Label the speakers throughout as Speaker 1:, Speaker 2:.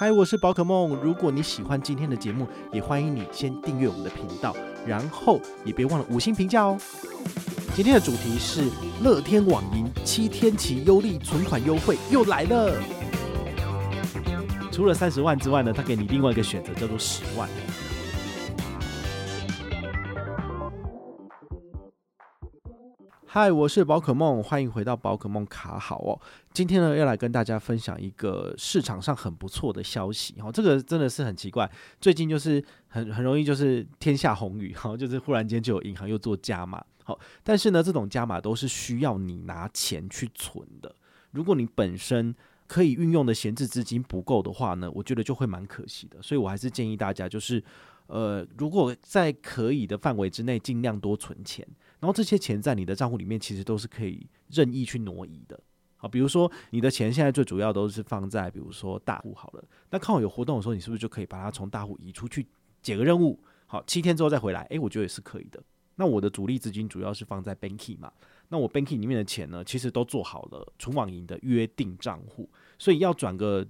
Speaker 1: 嗨，我是宝可梦。如果你喜欢今天的节目，也欢迎你先订阅我们的频道，然后也别忘了五星评价哦。今天的主题是乐天网银七天期优利存款优惠又来了。除了三十万之外呢，他给你另外一个选择，叫做十万。嗨，我是宝可梦，欢迎回到宝可梦卡好哦。今天呢，要来跟大家分享一个市场上很不错的消息哈。这个真的是很奇怪，最近就是很很容易就是天下红雨哈，就是忽然间就有银行又做加码。好，但是呢，这种加码都是需要你拿钱去存的。如果你本身可以运用的闲置资金不够的话呢，我觉得就会蛮可惜的。所以我还是建议大家就是。呃，如果在可以的范围之内，尽量多存钱，然后这些钱在你的账户里面其实都是可以任意去挪移的。好，比如说你的钱现在最主要都是放在比如说大户好了，那看好有活动的时候，你是不是就可以把它从大户移出去解个任务？好，七天之后再回来，诶，我觉得也是可以的。那我的主力资金主要是放在 Banky 嘛，那我 Banky 里面的钱呢，其实都做好了存网银的约定账户，所以要转个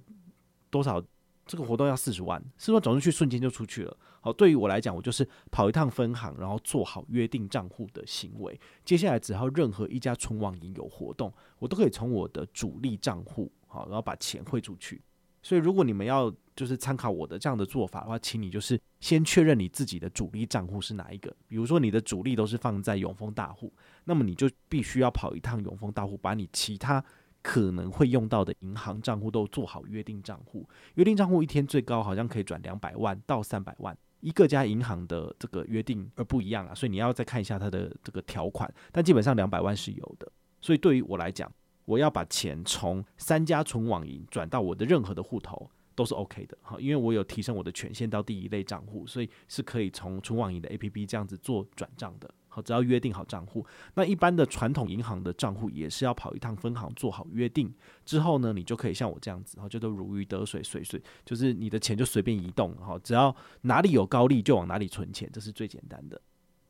Speaker 1: 多少？这个活动要四十万，四十万转出去瞬间就出去了。好，对于我来讲，我就是跑一趟分行，然后做好约定账户的行为。接下来只要任何一家存网银有活动，我都可以从我的主力账户好，然后把钱汇出去。所以如果你们要就是参考我的这样的做法的话，请你就是先确认你自己的主力账户是哪一个。比如说你的主力都是放在永丰大户，那么你就必须要跑一趟永丰大户，把你其他。可能会用到的银行账户都做好约定账户，约定账户一天最高好像可以转两百万到三百万，一各家银行的这个约定而不一样啊，所以你要再看一下它的这个条款，但基本上两百万是有的。所以对于我来讲，我要把钱从三家纯网银转到我的任何的户头都是 OK 的，哈，因为我有提升我的权限到第一类账户，所以是可以从纯网银的 APP 这样子做转账的。好，只要约定好账户，那一般的传统银行的账户也是要跑一趟分行做好约定之后呢，你就可以像我这样子，然后就都如鱼得水，水水就是你的钱就随便移动，好，只要哪里有高利就往哪里存钱，这是最简单的。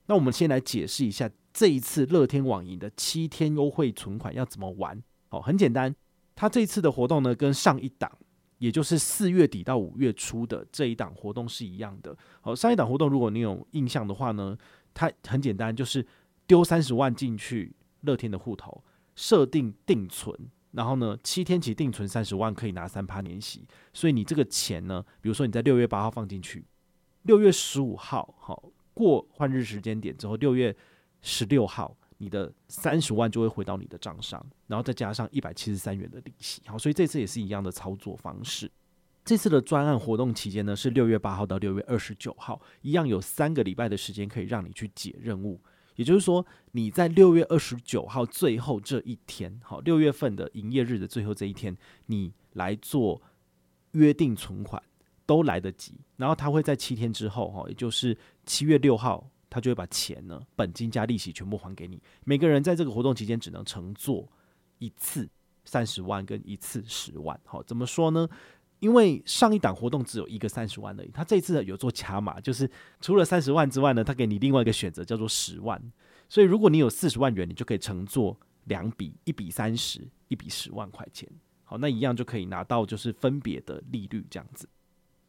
Speaker 1: 那我们先来解释一下这一次乐天网银的七天优惠存款要怎么玩。好，很简单，它这次的活动呢，跟上一档，也就是四月底到五月初的这一档活动是一样的。好，上一档活动如果你有印象的话呢，它很简单，就是丢三十万进去乐天的户头，设定定存，然后呢，七天期定存三十万可以拿三趴年息，所以你这个钱呢，比如说你在六月八号放进去，六月十五号好过换日时间点之后，六月十六号你的三十万就会回到你的账上，然后再加上一百七十三元的利息，好，所以这次也是一样的操作方式。这次的专案活动期间呢，是六月八号到六月二十九号，一样有三个礼拜的时间可以让你去解任务。也就是说，你在六月二十九号最后这一天，好，六月份的营业日的最后这一天，你来做约定存款都来得及。然后他会在七天之后，哈，也就是七月六号，他就会把钱呢，本金加利息全部还给你。每个人在这个活动期间只能乘坐一次三十万跟一次十万。好，怎么说呢？因为上一档活动只有一个三十万而已，他这次有做加码，就是除了三十万之外呢，他给你另外一个选择叫做十万。所以如果你有四十万元，你就可以乘坐两笔，一笔三十，一笔十万块钱。好，那一样就可以拿到就是分别的利率这样子，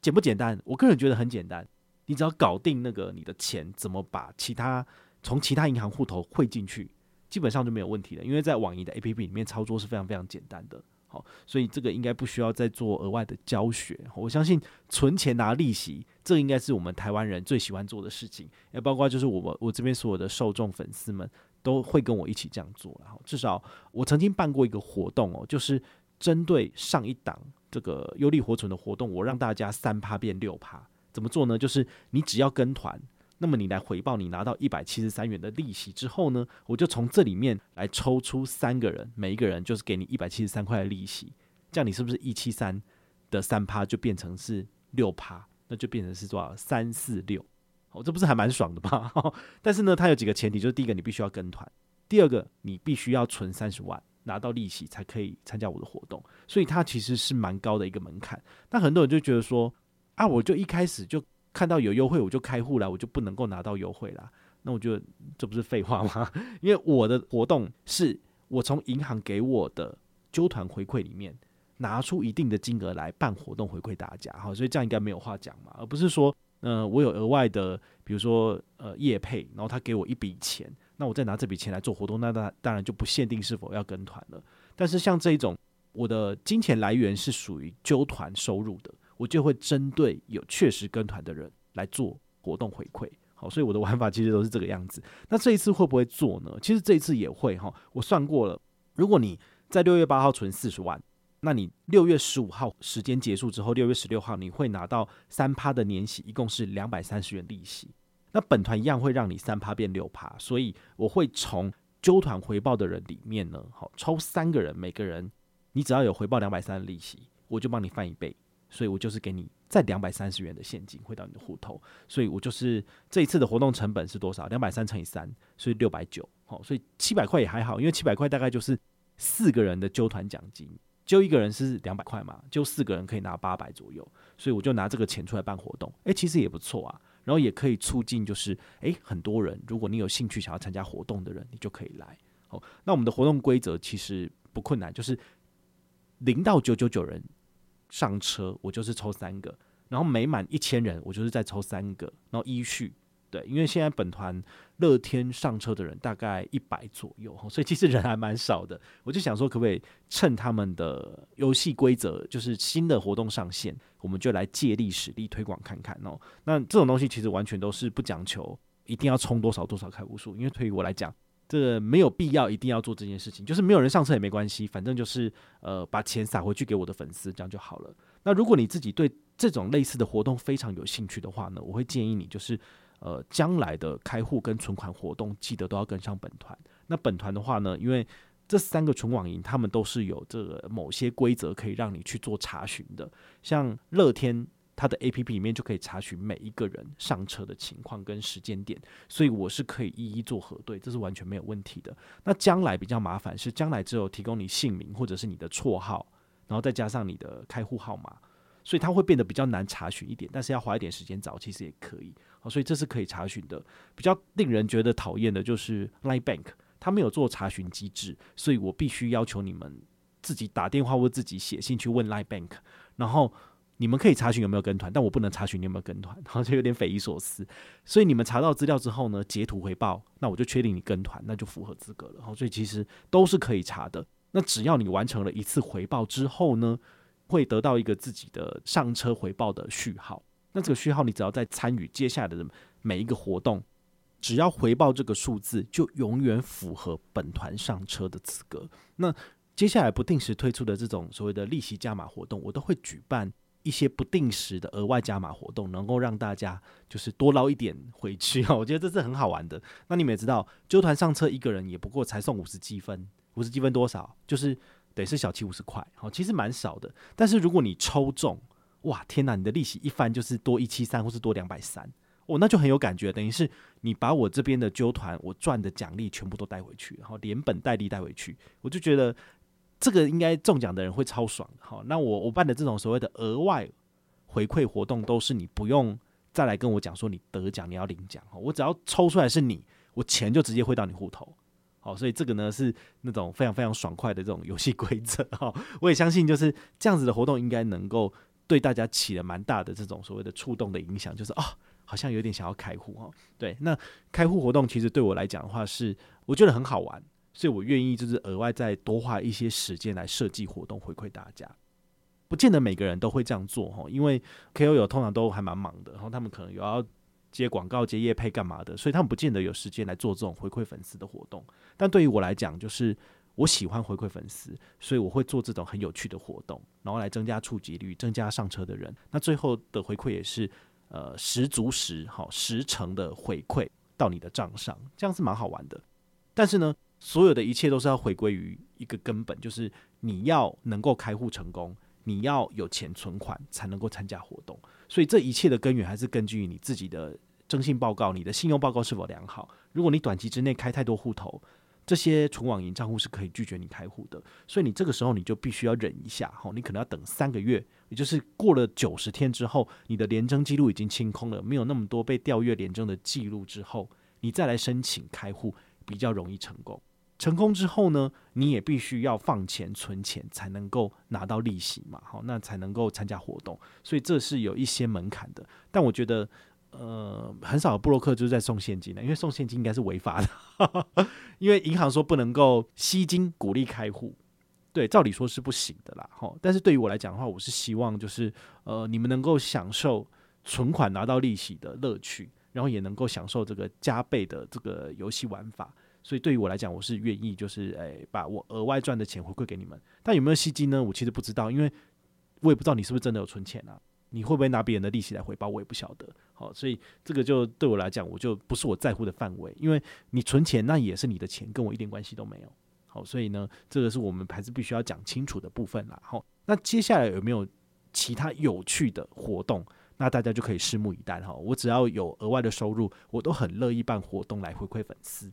Speaker 1: 简不简单？我个人觉得很简单，你只要搞定那个你的钱怎么把其他从其他银行户头汇进去，基本上就没有问题了。因为在网银的 APP 里面操作是非常非常简单的。好，所以这个应该不需要再做额外的教学。我相信存钱拿利息，这应该是我们台湾人最喜欢做的事情。也包括就是我们我这边所有的受众粉丝们都会跟我一起这样做。然后至少我曾经办过一个活动哦，就是针对上一档这个优利活存的活动，我让大家三趴变六趴。怎么做呢？就是你只要跟团。那么你来回报，你拿到一百七十三元的利息之后呢，我就从这里面来抽出三个人，每一个人就是给你一百七十三块的利息，这样你是不是一七三的三趴就变成是六趴，那就变成是多少？三四六，哦，这不是还蛮爽的吗？但是呢，它有几个前提，就是第一个你必须要跟团，第二个你必须要存三十万拿到利息才可以参加我的活动，所以它其实是蛮高的一个门槛。那很多人就觉得说，啊，我就一开始就看到有优惠我就开户了，我就不能够拿到优惠了。那我觉得这不是废话吗？因为我的活动是我从银行给我的揪团回馈里面拿出一定的金额来办活动回馈大家，好，所以这样应该没有话讲嘛，而不是说，呃，我有额外的，比如说呃业配，然后他给我一笔钱，那我再拿这笔钱来做活动，那当当然就不限定是否要跟团了。但是像这种我的金钱来源是属于揪团收入的，我就会针对有确实跟团的人来做活动回馈。好，所以我的玩法其实都是这个样子。那这一次会不会做呢？其实这一次也会哈。我算过了，如果你在六月八号存四十万，那你六月十五号时间结束之后，六月十六号你会拿到三趴的年息，一共是两百三十元利息。那本团一样会让你三趴变六趴，所以我会从揪团回报的人里面呢，好抽三个人，每个人你只要有回报两百三的利息，我就帮你翻一倍。所以我就是给你再两百三十元的现金汇到你的户头，所以我就是这一次的活动成本是多少？两百三乘以三，所以六百九。好，所以七百块也还好，因为七百块大概就是四个人的揪团奖金，揪一个人是两百块嘛，揪四个人可以拿八百左右，所以我就拿这个钱出来办活动，诶、其实也不错啊。然后也可以促进，就是诶、很多人，如果你有兴趣想要参加活动的人，你就可以来。好，那我们的活动规则其实不困难，就是零到九九九人。上车我就是抽三个，然后每满一千人我就是再抽三个，然后依序对，因为现在本团乐天上车的人大概一百左右，所以其实人还蛮少的。我就想说，可不可以趁他们的游戏规则就是新的活动上线，我们就来借力使力推广看看哦。那这种东西其实完全都是不讲求一定要充多少多少开户数，因为对于我来讲。这没有必要一定要做这件事情，就是没有人上车也没关系，反正就是呃把钱撒回去给我的粉丝，这样就好了。那如果你自己对这种类似的活动非常有兴趣的话呢，我会建议你就是呃将来的开户跟存款活动记得都要跟上本团。那本团的话呢，因为这三个纯网银他们都是有这个某些规则可以让你去做查询的，像乐天。它的 APP 里面就可以查询每一个人上车的情况跟时间点，所以我是可以一一做核对，这是完全没有问题的。那将来比较麻烦是将来只有提供你姓名或者是你的绰号，然后再加上你的开户号码，所以它会变得比较难查询一点。但是要花一点时间找，其实也可以。好，所以这是可以查询的。比较令人觉得讨厌的就是 Line Bank，它没有做查询机制，所以我必须要求你们自己打电话或自己写信去问 Line Bank，然后。你们可以查询有没有跟团，但我不能查询你有没有跟团，然后就有点匪夷所思。所以你们查到资料之后呢，截图回报，那我就确定你跟团，那就符合资格了。然后，所以其实都是可以查的。那只要你完成了一次回报之后呢，会得到一个自己的上车回报的序号。那这个序号你只要在参与接下来的每一个活动，只要回报这个数字，就永远符合本团上车的资格。那接下来不定时推出的这种所谓的利息加码活动，我都会举办。一些不定时的额外加码活动，能够让大家就是多捞一点回去哦。我觉得这是很好玩的。那你们也知道，揪团上车一个人也不过才送五十积分，五十积分多少？就是得是小七五十块，好，其实蛮少的。但是如果你抽中，哇，天哪！你的利息一翻就是多一七三，或是多两百三，哦，那就很有感觉。等于是你把我这边的揪团我赚的奖励全部都带回去，然后连本带利带回去，我就觉得。这个应该中奖的人会超爽的，好，那我我办的这种所谓的额外回馈活动，都是你不用再来跟我讲说你得奖你要领奖，我只要抽出来是你，我钱就直接汇到你户头，好，所以这个呢是那种非常非常爽快的这种游戏规则，哈，我也相信就是这样子的活动应该能够对大家起了蛮大的这种所谓的触动的影响，就是啊，好像有点想要开户哈，对，那开户活动其实对我来讲的话是我觉得很好玩。所以我愿意就是额外再多花一些时间来设计活动回馈大家，不见得每个人都会这样做哈，因为 KOL 通常都还蛮忙的，然后他们可能有要接广告、接业配干嘛的，所以他们不见得有时间来做这种回馈粉丝的活动。但对于我来讲，就是我喜欢回馈粉丝，所以我会做这种很有趣的活动，然后来增加触及率，增加上车的人。那最后的回馈也是呃十足十好十成的回馈到你的账上，这样是蛮好玩的。但是呢，所有的一切都是要回归于一个根本，就是你要能够开户成功，你要有钱存款才能够参加活动。所以这一切的根源还是根据你自己的征信报告，你的信用报告是否良好。如果你短期之内开太多户头，这些存网银账户是可以拒绝你开户的。所以你这个时候你就必须要忍一下，吼，你可能要等三个月，也就是过了九十天之后，你的联征记录已经清空了，没有那么多被调阅联征的记录之后，你再来申请开户比较容易成功。成功之后呢，你也必须要放钱存钱才能够拿到利息嘛，好，那才能够参加活动，所以这是有一些门槛的。但我觉得，呃，很少有部落客就是在送现金的，因为送现金应该是违法的，因为银行说不能够吸金鼓励开户，对，照理说是不行的啦，哈。但是对于我来讲的话，我是希望就是呃，你们能够享受存款拿到利息的乐趣，然后也能够享受这个加倍的这个游戏玩法。所以对于我来讲，我是愿意就是诶、把我额外赚的钱回馈给你们。但有没有吸金呢？我其实不知道，因为我也不知道你是不是真的有存钱啊。你会不会拿别人的利息来回报？我也不晓得。好，所以这个就对我来讲，我就不是我在乎的范围。因为你存钱，那也是你的钱，跟我一点关系都没有。好，所以呢，这个是我们还是必须要讲清楚的部分啦。好，那接下来有没有其他有趣的活动？那大家就可以拭目以待哈。我只要有额外的收入，我都很乐意办活动来回馈粉丝。